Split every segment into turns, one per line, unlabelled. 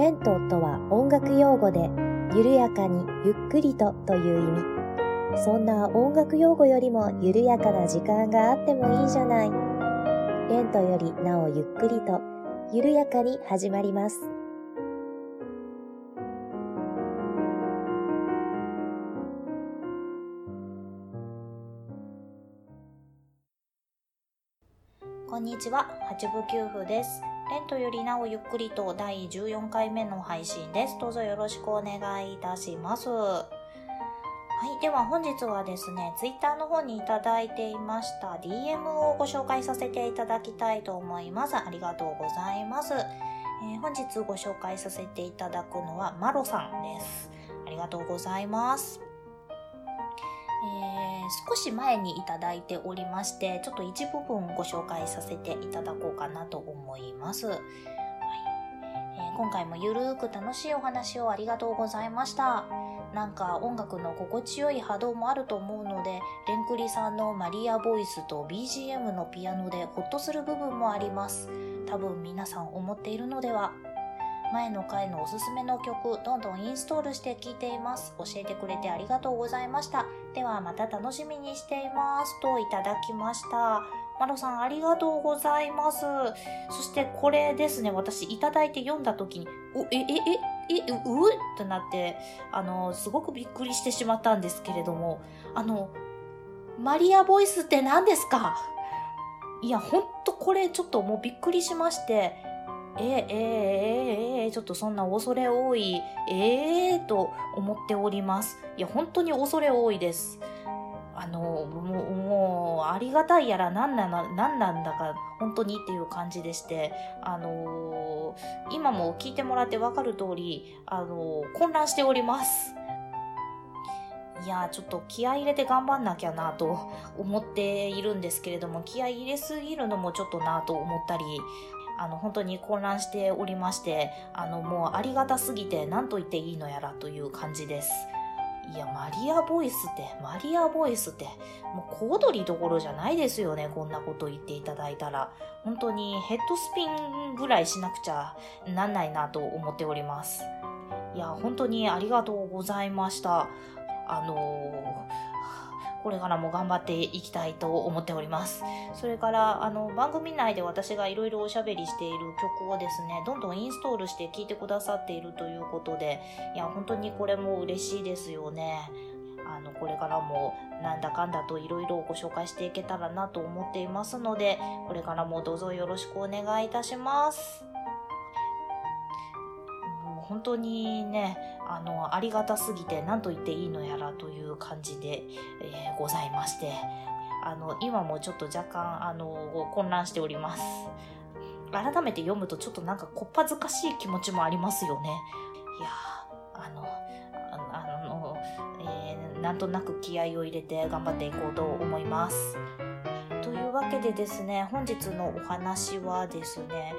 レントとは音楽用語で、緩やかにゆっくりとという意味。そんな音楽用語よりも緩やかな時間があってもいいじゃない。レントよりなおゆっくりと、緩やかに始まります。
こんにちは、八部九夫です。レントよりなおゆっくりと第14回目の配信です。どうぞよろしくお願いいたします。はい。では本日はですね、ツイッターの方にいただいていました DM をご紹介させていただきたいと思います。ありがとうございます。えー、本日ご紹介させていただくのはマロさんです。ありがとうございます。少し前にいただいておりまして、ちょっと一部分ご紹介させていただこうかなと思います。はいえー、今回もゆるーく楽しいお話をありがとうございました。なんか音楽の心地よい波動もあると思うので、レンクリさんのマリアボイスと BGM のピアノでホッとする部分もあります。多分皆さん思っているのでは前の回のおすすめの曲、どんどんインストールして聴いています。教えてくれてありがとうございました。ではまた楽しみにしています。といただきました。マロさんありがとうございます。そしてこれですね、私いただいて読んだ時に、お、え、え、え、え、う、うってなって、あの、すごくびっくりしてしまったんですけれども、あの、マリアボイスって何ですか？いや、ほんとこれちょっともうびっくりしまして、えー、えー、えー、ちょっとそんな恐れ多い、ええー、と思っております。いや、本当に恐れ多いです。あの、もう、もうありがたいやら何なの、何なんだか、本当にっていう感じでして、あのー、今も聞いてもらってわかる通り、あのー、混乱しております。いやちょっと気合入れて頑張んなきゃなと思っているんですけれども、気合入れすぎるのもちょっとなと思ったり、あの、本当に混乱しておりまして、あの、もうありがたすぎて何と言っていいのやらという感じです。いや、マリアボイスって、マリアボイスって、もう小躍りどころじゃないですよね、こんなこと言っていただいたら。本当にヘッドスピンぐらいしなくちゃなんないなと思っております。いや、本当にありがとうございました。あのーこれからも頑張っていきたいと思っております。それから、あの、番組内で私がいろいろおしゃべりしている曲をですね、どんどんインストールして聴いてくださっているということで、いや、本当にこれも嬉しいですよね。あの、これからもなんだかんだといろいろご紹介していけたらなと思っていますので、これからもどうぞよろしくお願いいたします。本当にね、あの、ありがたすぎて何と言っていいのやらという感じで、えー、ございまして、あの、今もちょっと若干、あの、混乱しております。改めて読むとちょっとなんかこっぱずかしい気持ちもありますよね。いやあの、あの、えー、なんとなく気合を入れて頑張っていこうと思います。というわけでですね、本日のお話はですね、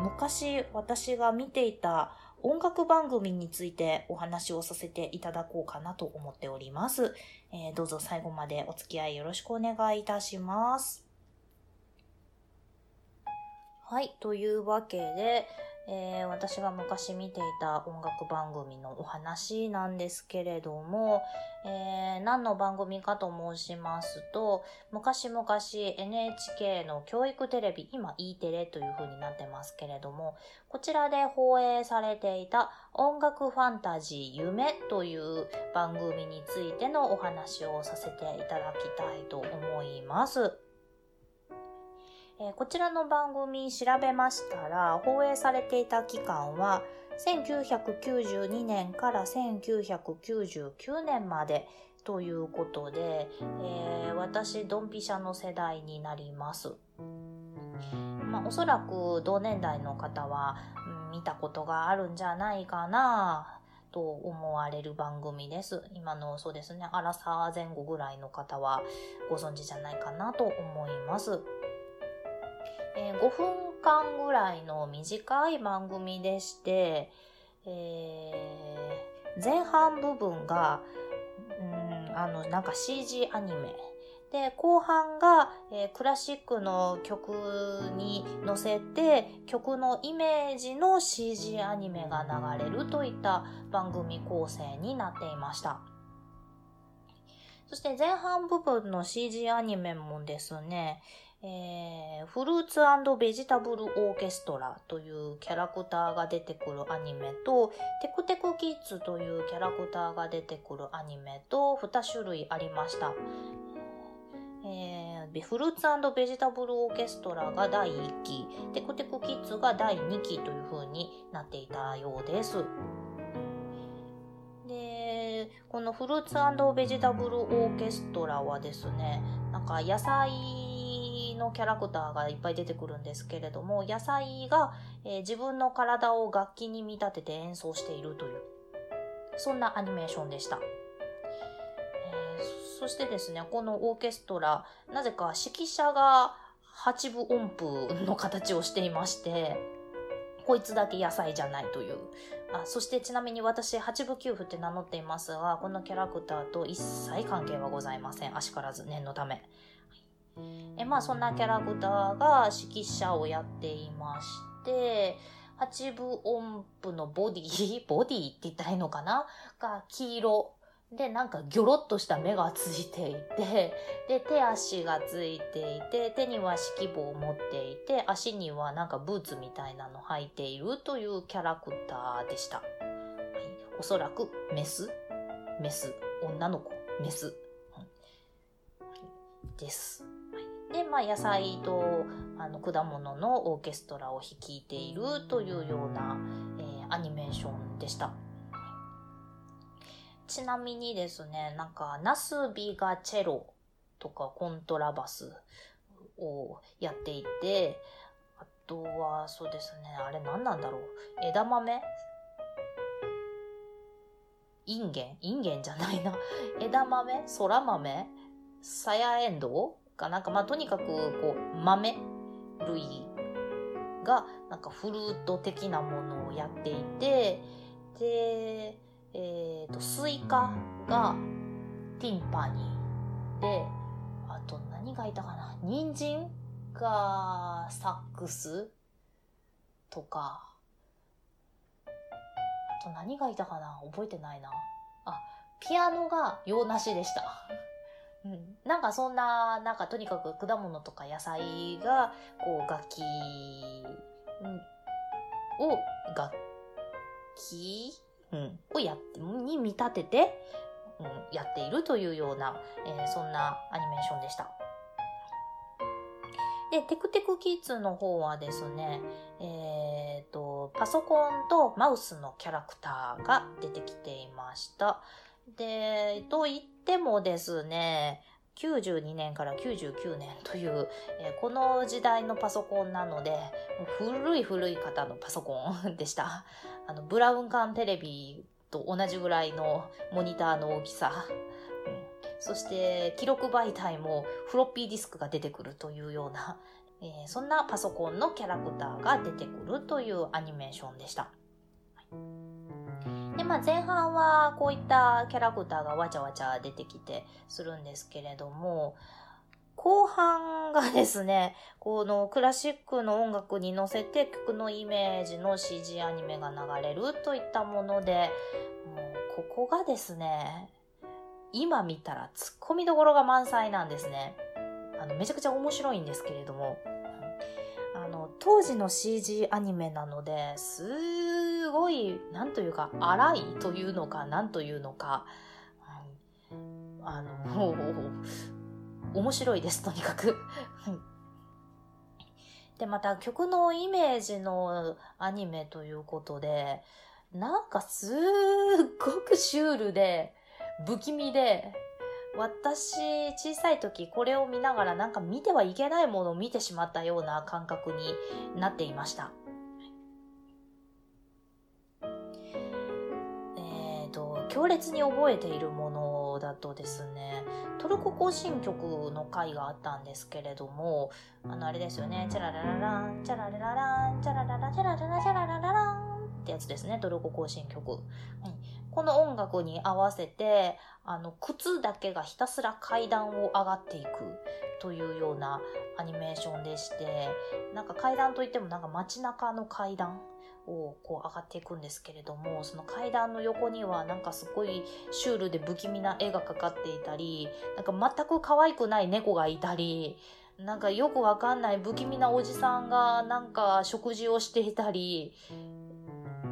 昔私が見ていた音楽番組についてお話をさせていただこうかなと思っております。えー、どうぞ最後までお付き合いよろしくお願いいたします。はい、というわけで、えー、私が昔見ていた音楽番組のお話なんですけれども、えー、何の番組かと申しますと、昔々 NHK の教育テレビ、今 E テレという風になってますけれども、こちらで放映されていた音楽ファンタジー夢という番組についてのお話をさせていただきたいと思います。え、こちらの番組調べましたら、放映されていた期間は、1992年から1999年までということで、えー、私、ドンピシャの世代になります。まあ、おそらく同年代の方は、うん、見たことがあるんじゃないかなと思われる番組です。今のそうですね、アラサー前後ぐらいの方はご存知じゃないかなと思います。えー、5分間ぐらいの短い番組でして、えー、前半部分が、うん、あの、なんか CG アニメで、後半が、えー、クラシックの曲に乗せて曲のイメージの CG アニメが流れるといった番組構成になっていました。そして前半部分の CG アニメもですね、えー、フルーツベジタブルオーケストラというキャラクターが出てくるアニメと、テクテクキッズというキャラクターが出てくるアニメと2種類ありました。えー、フルーツベジタブルオーケストラが第1期、テクテクキッズが第2期という風になっていたようです。で、このフルーツベジタブルオーケストラはですね、なんか野菜のキャラクターがいっぱい出てくるんですけれども、野菜が、えー、自分の体を楽器に見立てて演奏しているという、そんなアニメーションでした。えー、そしてですね、このオーケストラ、なぜか指揮者が8分音符の形をしていまして、こいつだけ野菜じゃないという。あそしてちなみに私、八部九符って名乗っていますが、このキャラクターと一切関係はございません。あしからず念のため。えまあそんなキャラクターが指揮者をやっていまして、八部音符のボディ、ボディって言ったらいいのかな？が黄色。で、なんかギョロッとした目がついていて、で、手足がついていて、手には指揮棒を持っていて、足にはなんかブーツみたいなの履いているというキャラクターでした。はい、おそらくメス、メス、女の子、メス、はい、です。で、まあ、野菜とあの果物のオーケストラを率いているというような、えー、アニメーションでした。ちなみにですね、なんか、ナスビがチェロとかコントラバスをやっていて、あとは、そうですね、あれ何なんだろう。枝豆？インゲン？インゲンじゃないな。枝豆？空豆？さやエンド？ウかなんかまあとにかくこう豆類がなんかフルート的なものをやっていて、で、えっ、ー、と、スイカがティンパニーで、あと何がいたかな人参がサックスとか、あと何がいたかな覚えてないな。あ、ピアノが洋梨でした。うん、なんかそんな、なんかとにかく果物とか野菜が、こう楽器を、楽器うん、をやって、に見立てて、うん、やっているというような、えー、そんなアニメーションでした。で、テクテクキッズの方はですね、えっ、ー、と、パソコンとマウスのキャラクターが出てきていました。で、と言ってもですね、92年から99年という、えー、この時代のパソコンなので、古い古い方のパソコンでした。あの、ブラウン管テレビと同じぐらいのモニターの大きさ。うん、そして、記録媒体もフロッピーディスクが出てくるというような、えー、そんなパソコンのキャラクターが出てくるというアニメーションでした。まあ前半はこういったキャラクターがわちゃわちゃ出てきてするんですけれども、後半がですね、このクラシックの音楽に乗せて曲のイメージの CG アニメが流れるといったもので、もうここがですね、今見たら突っ込みどころが満載なんですね。あの、めちゃくちゃ面白いんですけれども、あの、当時の CG アニメなので、すごい、なんというか、荒いというのか、なんというのか、あの、面白いです、とにかく。で、また曲のイメージのアニメということで、なんかすっごくシュールで、不気味で、私、小さい時これを見ながらなんか見てはいけないものを見てしまったような感覚になっていました。強烈に覚えているものだとですね、トルコ行進曲の回があったんですけれども、あの、あれですよね。チャララララン、チャララララン、チャラララチャラララチャラララランってやつですね。トルコ行進曲。はい、この音楽に合わせて、あの、靴だけがひたすら階段を上がっていくというようなアニメーションでして、なんか階段といってもなんか街中の階段をこう上がっていくんですけれども、その階段の横にはなんかすごいシュールで不気味な絵がかかっていたり、なんか全く可愛くない猫がいたり、なんかよくわかんない不気味なおじさんがなんか食事をしていたり、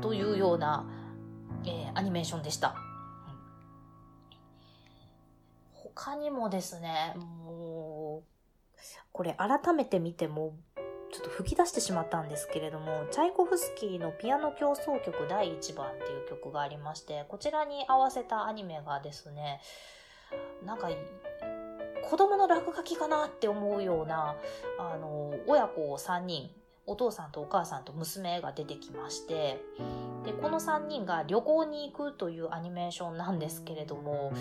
というような、えー、アニメーションでした。他にもですね、もう、これ改めて見ても、ちょっと吹き出してしまったんですけれども、チャイコフスキーのピアノ競争曲第1番っていう曲がありまして、こちらに合わせたアニメがですね、なんか子供の落書きかなって思うような、あの、親子3人、お父さんとお母さんと娘が出てきまして、で、この3人が旅行に行くというアニメーションなんですけれども、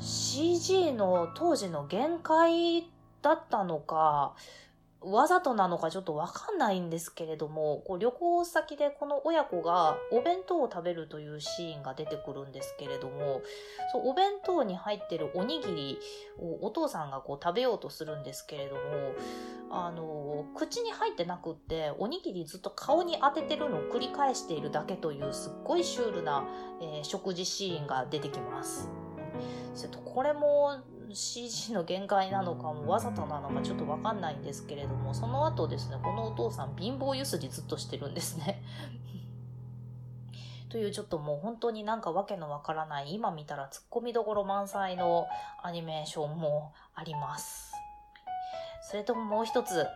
CG の当時の限界だったのか、わざとなのかちょっとわかんないんですけれども、こう旅行先でこの親子がお弁当を食べるというシーンが出てくるんですけれども、そうお弁当に入ってるおにぎりをお父さんがこう食べようとするんですけれども、あの、口に入ってなくって、おにぎりずっと顔に当ててるのを繰り返しているだけというすっごいシュールな、えー、食事シーンが出てきます。これも CG の限界なのかもわざとなのかちょっとわかんないんですけれども、その後ですね、このお父さん貧乏ゆすりずっとしてるんですね。というちょっともう本当になんかわけのわからない今見たら突っ込みどころ満載のアニメーションもあります。それとももう一つ、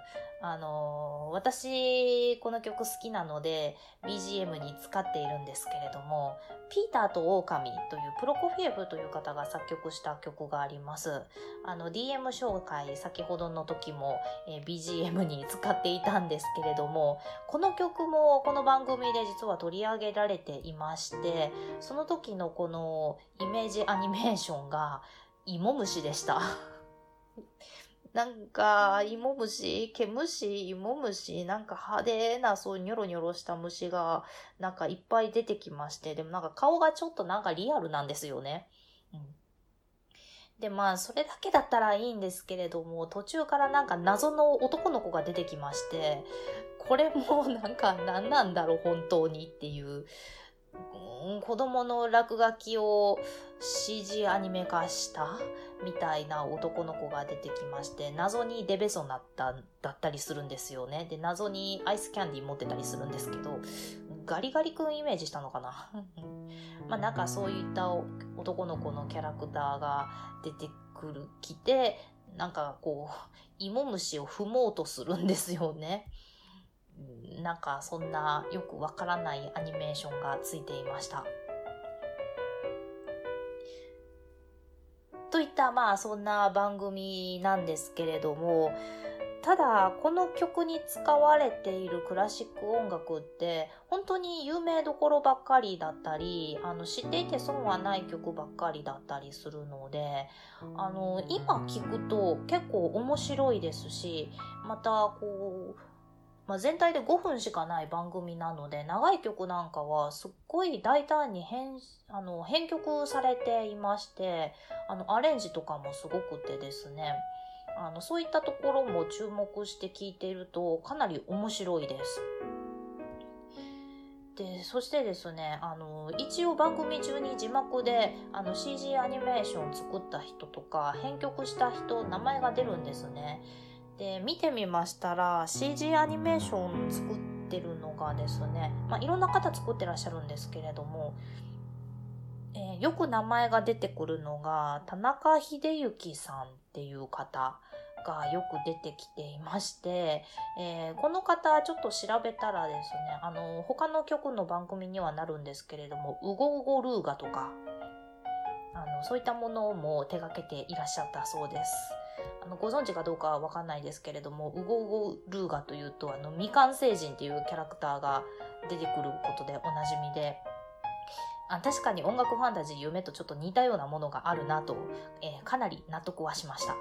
あのー、私、この曲好きなので、BGM に使っているんですけれども、ピーターと狼というプロコフィエフという方が作曲した曲があります。あの、DM 紹介、先ほどの時も、えー、BGM に使っていたんですけれども、この曲もこの番組で実は取り上げられていまして、その時のこのイメージアニメーションが、芋虫でした。なんか、芋虫、毛虫、芋虫、なんか派手な、そうニョロニョロした虫が、なんかいっぱい出てきまして、でもなんか顔がちょっとなんかリアルなんですよね。うん。で、まあ、それだけだったらいいんですけれども、途中からなんか謎の男の子が出てきまして、これもなんか何なんだろう、本当にっていう。子供の落書きを CG アニメ化したみたいな男の子が出てきまして、謎にデベソなった、だったりするんですよね。で、謎にアイスキャンディー持ってたりするんですけど、ガリガリ君イメージしたのかな？まあなんかそういった男の子のキャラクターが出てくる、来て、なんかこう、芋虫を踏もうとするんですよね。なんかそんなよくわからないアニメーションがついていました。といったまあそんな番組なんですけれども、ただこの曲に使われているクラシック音楽って本当に有名どころばっかりだったりあの知っていて損はない曲ばっかりだったりするのであの今聴くと結構面白いですしまたこうまあ、全体で5分しかない番組なので、長い曲なんかはすっごい大胆に編、あの、編曲されていまして、あの、アレンジとかもすごくてですね、あの、そういったところも注目して聞いていると、かなり面白いです。で、そしてですね、あの、一応番組中に字幕で、あの、CG アニメーション作った人とか、編曲した人、名前が出るんですね。で、見てみましたら CG アニメーション作ってるのがですね、まあ、いろんな方作ってらっしゃるんですけれども、えー、よく名前が出てくるのが田中秀幸さんっていう方がよく出てきていまして、えー、この方ちょっと調べたらですね、あの、他の曲の番組にはなるんですけれども、ウゴウゴルーガとか、あの、そういったものも手掛けていらっしゃったそうです。あの、ご存知かどうかはわかんないですけれども、ウゴウゴルーガというと、あの、未完成人っていうキャラクターが出てくることでおなじみで、あ確かに音楽ファンタジー夢とちょっと似たようなものがあるなと、えー、かなり納得はしました。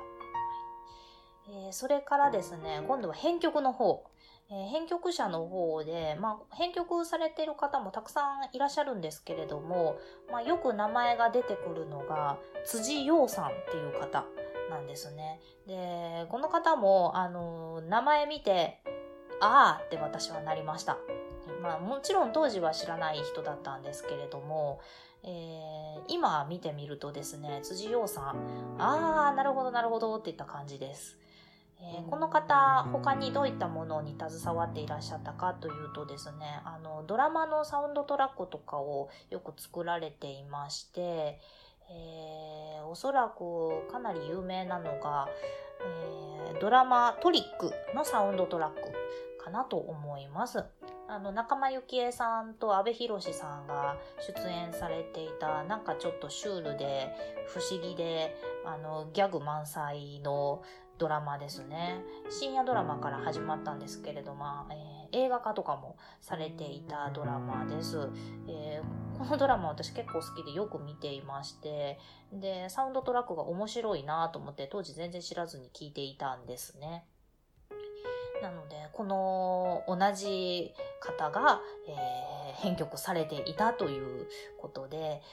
えー、それからですね、今度は編曲の方。えー、編曲者の方で、まあ、編曲されてる方もたくさんいらっしゃるんですけれども、まあ、よく名前が出てくるのが、辻陽さんっていう方なんですね。で、この方も、あの、名前見て、ああって私はなりました。まあ、もちろん当時は知らない人だったんですけれども、えー、今見てみるとですね、辻陽さん、ああ、なるほどなるほどっていった感じです。えー、この方、他にどういったものに携わっていらっしゃったかというとですね、あの、ドラマのサウンドトラックとかをよく作られていまして、えー、おそらくかなり有名なのが、えー、ドラマトリックのサウンドトラックかなと思います。あの、仲間由紀恵さんと阿部寛さんが出演されていた、なんかちょっとシュールで不思議で、あの、ギャグ満載のドラマですね。深夜ドラマから始まったんですけれども、えー、映画化とかもされていたドラマです。えー、このドラマ私結構好きでよく見ていまして、で、サウンドトラックが面白いなと思って当時全然知らずに聞いていたんですね。なので、この同じ方が、えー、編曲されていたということで、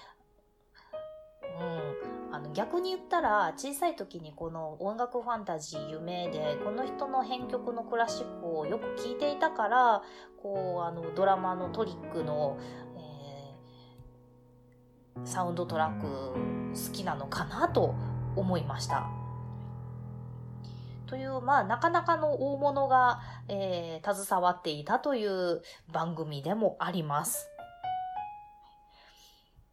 うん、あの逆に言ったら小さい時にこの音楽ファンタジー夢でこの人の編曲のクラシックをよく聴いていたからこうあのドラマのトリックの、えー、サウンドトラック好きなのかなと思いました。という、まあ、なかなかの大物が、えー、携わっていたという番組でもあります。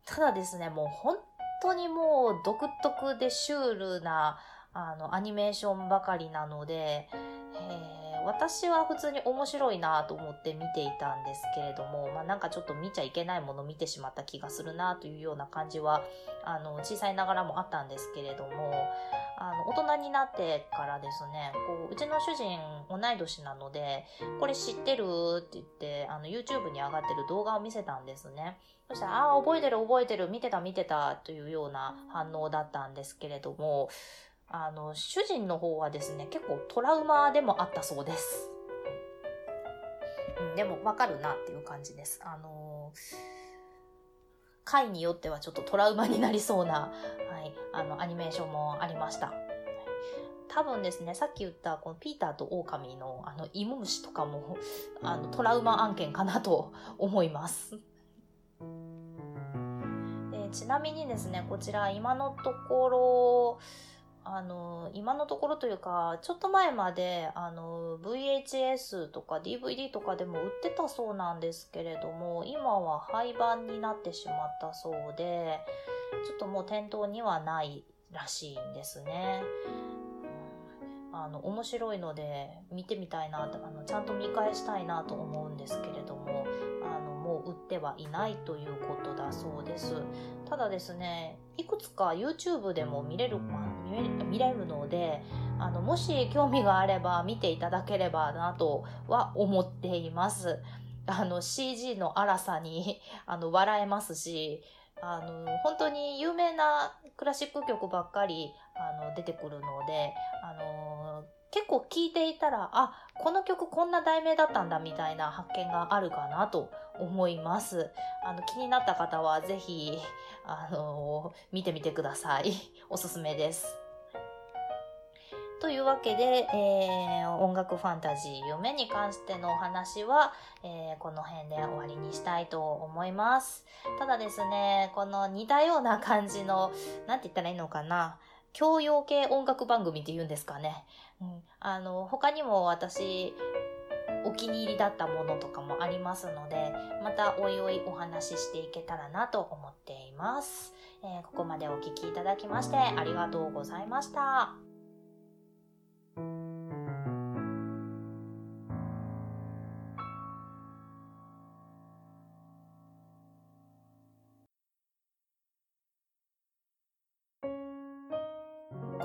ただですね、もう本当にもう独特でシュールなあのアニメーションばかりなので、えー、私は普通に面白いなと思って見ていたんですけれども、まあ、なんかちょっと見ちゃいけないもの見てしまった気がするなというような感じはあの小さいながらもあったんですけれどもあの大人になってからですねこううちの主人同い年なのでこれ知ってるって言ってあの YouTube に上がってる動画を見せたんですね。そしたら、ああ、覚えてる覚えてる、見てた見てたというような反応だったんですけれども、あの、主人の方はですね、結構トラウマでもあったそうです。うん、でもわかるなっていう感じです。あの回によってはちょっとトラウマになりそうな、はい、あの、アニメーションもありました。多分ですね、さっき言ったこのピーターと狼のあの芋虫とかもあのトラウマ案件かなと思います。でちなみにですね、こちら今のところ、あの、今のところというか、ちょっと前まで、あの、VHS とか DVD とかでも売ってたそうなんですけれども、今は廃盤になってしまったそうで、ちょっともう店頭にはないらしいんですね。あの、面白いので見てみたいなあの、ちゃんと見返したいなと思うんですけれども、あの、もう売ってはいないということだそうです。ただですね、いくつか YouTube でも見れる、ま、見れるので、あの、もし興味があれば見ていただければなとは思っています。あの、CG の荒さに、あの、笑えますし、あの、本当に有名なクラシック曲ばっかり、あの、出てくるので、あの、結構聴いていたら、あ、この曲こんな題名だったんだみたいな発見があるかなと思います。あの、気になった方はぜひ、あの、見てみてください。おすすめです。というわけで、えー、音楽ファンタジー夢に関してのお話は、えー、この辺で終わりにしたいと思います。ただですね、この似たような感じの、なんて言ったらいいのかな、教養系音楽番組って言うんですかね。うん、あの、他にも私、お気に入りだったものとかもありますので、またおいおいお話ししていけたらなと思っています。えー、ここまでお聴きいただきましてありがとうございました。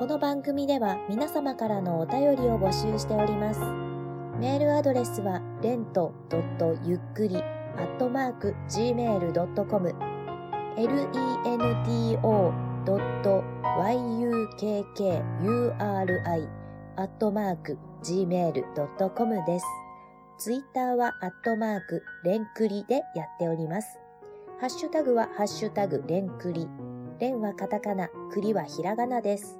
この番組では皆様からのお便りを募集しております。メールアドレスは、レントゆっくり、アットマーク、gmail.com、lento.yukkuri、アットマーク、gmail.com です。
ツイッターはアットマーク、レンクリでやっております。ハッシュタグはハッシュタグ、レンクリ。レンはカタカナ、クリはひらがなです。